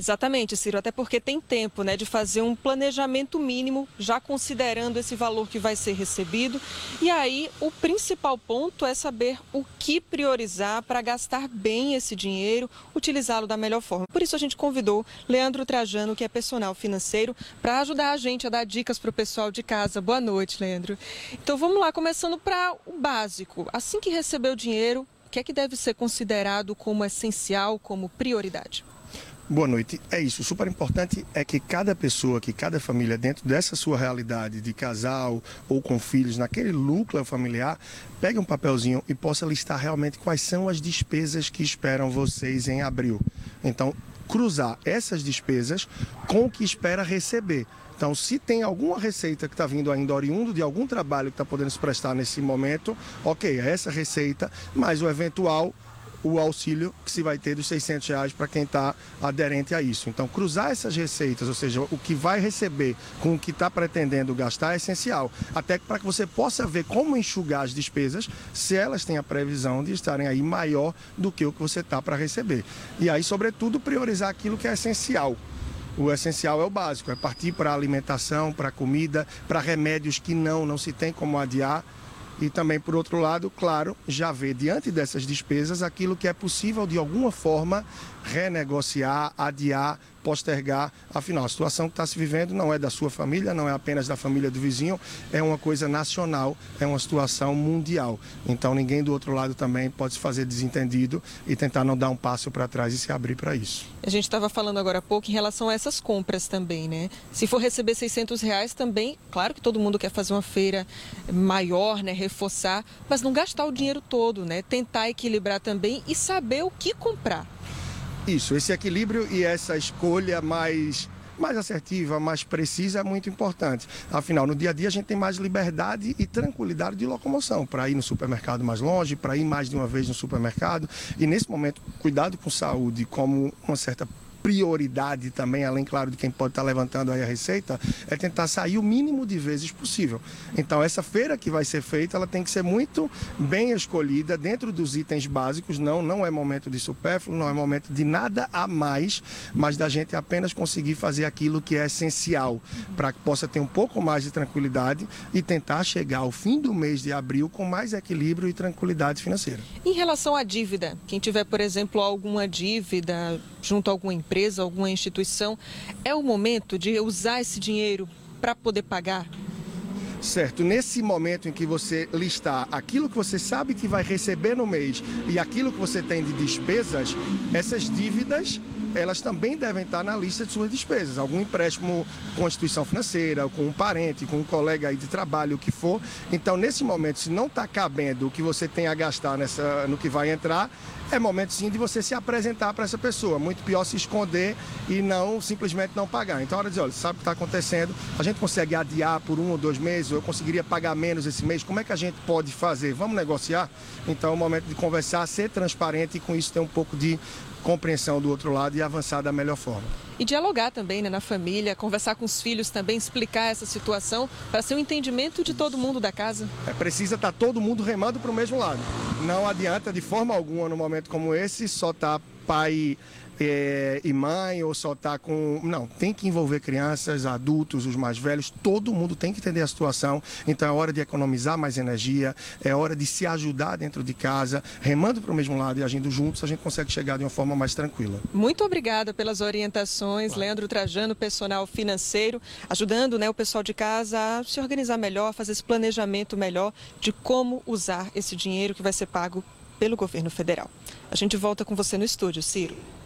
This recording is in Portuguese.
Exatamente, Ciro, até porque tem tempo né, de fazer um planejamento mínimo, já considerando esse valor que vai ser recebido. E aí, o principal ponto é saber o que priorizar para gastar bem esse dinheiro, utilizá-lo da melhor forma. Por isso, a gente convidou Leandro Trajano, que é personal financeiro, para ajudar a gente a dar dicas para o pessoal de casa. Boa noite, Leandro. Então, vamos lá, começando para o básico. Assim que receber o dinheiro, o que é que deve ser considerado como essencial, como prioridade? Boa noite. É isso. Super importante é que cada pessoa, que cada família, dentro dessa sua realidade de casal ou com filhos, naquele núcleo familiar, pegue um papelzinho e possa listar realmente quais são as despesas que esperam vocês em abril. Então, cruzar essas despesas com o que espera receber. Então, se tem alguma receita que está vindo ainda oriundo de algum trabalho que está podendo se prestar nesse momento, ok, é essa receita, mas o eventual o auxílio que se vai ter dos 600 reais para quem está aderente a isso. Então, cruzar essas receitas, ou seja, o que vai receber com o que está pretendendo gastar é essencial. Até para que você possa ver como enxugar as despesas, se elas têm a previsão de estarem aí maior do que o que você está para receber. E aí, sobretudo, priorizar aquilo que é essencial. O essencial é o básico, é partir para alimentação, para comida, para remédios que não, não se tem como adiar e também, por outro lado, claro, já vê diante dessas despesas aquilo que é possível de alguma forma renegociar, adiar, postergar. Afinal, a situação que está se vivendo não é da sua família, não é apenas da família do vizinho, é uma coisa nacional, é uma situação mundial. Então, ninguém do outro lado também pode se fazer desentendido e tentar não dar um passo para trás e se abrir para isso. A gente estava falando agora há pouco em relação a essas compras também, né? Se for receber 600 reais também, claro que todo mundo quer fazer uma feira maior, né? Reforçar, mas não gastar o dinheiro todo, né? Tentar equilibrar também e saber o que comprar. Isso, esse equilíbrio e essa escolha mais mais assertiva, mais precisa é muito importante. Afinal, no dia a dia a gente tem mais liberdade e tranquilidade de locomoção para ir no supermercado mais longe, para ir mais de uma vez no supermercado. E nesse momento, cuidado com saúde como uma certa prioridade também, além, claro, de quem pode estar levantando aí a receita, é tentar sair o mínimo de vezes possível. Então, essa feira que vai ser feita, ela tem que ser muito bem escolhida dentro dos itens básicos. Não, não é momento de supérfluo, não é momento de nada a mais, mas da gente apenas conseguir fazer aquilo que é essencial para que possa ter um pouco mais de tranquilidade e tentar chegar ao fim do mês de abril com mais equilíbrio e tranquilidade financeira. Em relação à dívida, quem tiver, por exemplo, alguma dívida junto a alguma empresa, alguma instituição, é o momento de usar esse dinheiro para poder pagar? Certo, nesse momento em que você listar aquilo que você sabe que vai receber no mês e aquilo que você tem de despesas, essas dívidas elas também devem estar na lista de suas despesas. Algum empréstimo com instituição financeira, com um parente, com um colega aí de trabalho, o que for. Então, nesse momento, se não está cabendo o que você tem a gastar nessa, no que vai entrar, é momento sim de você se apresentar para essa pessoa. Muito pior se esconder e não simplesmente não pagar. Então, a hora de dizer, olha, sabe o que está acontecendo? A gente consegue adiar por um ou dois meses, ou eu conseguiria pagar menos esse mês. Como é que a gente pode fazer? Vamos negociar? Então, é o momento de conversar, ser transparente e com isso ter um pouco de compreensão do outro lado e avançar da melhor forma. E dialogar também né, na família, conversar com os filhos também, explicar essa situação para ser um entendimento de todo mundo da casa. É, precisa estar tá todo mundo remando para o mesmo lado. Não adianta de forma alguma no momento como esse só estar tá pai é, e mãe ou só tá com. Não, tem que envolver crianças, adultos, os mais velhos, todo mundo tem que entender a situação. Então é hora de economizar mais energia, é hora de se ajudar dentro de casa, remando para o mesmo lado e agindo juntos, a gente consegue chegar de uma forma mais tranquila. Muito obrigada pelas orientações, claro. Leandro Trajano, personal financeiro, ajudando né, o pessoal de casa a se organizar melhor, fazer esse planejamento melhor de como usar esse dinheiro que vai ser pago pelo governo federal. A gente volta com você no estúdio, Ciro.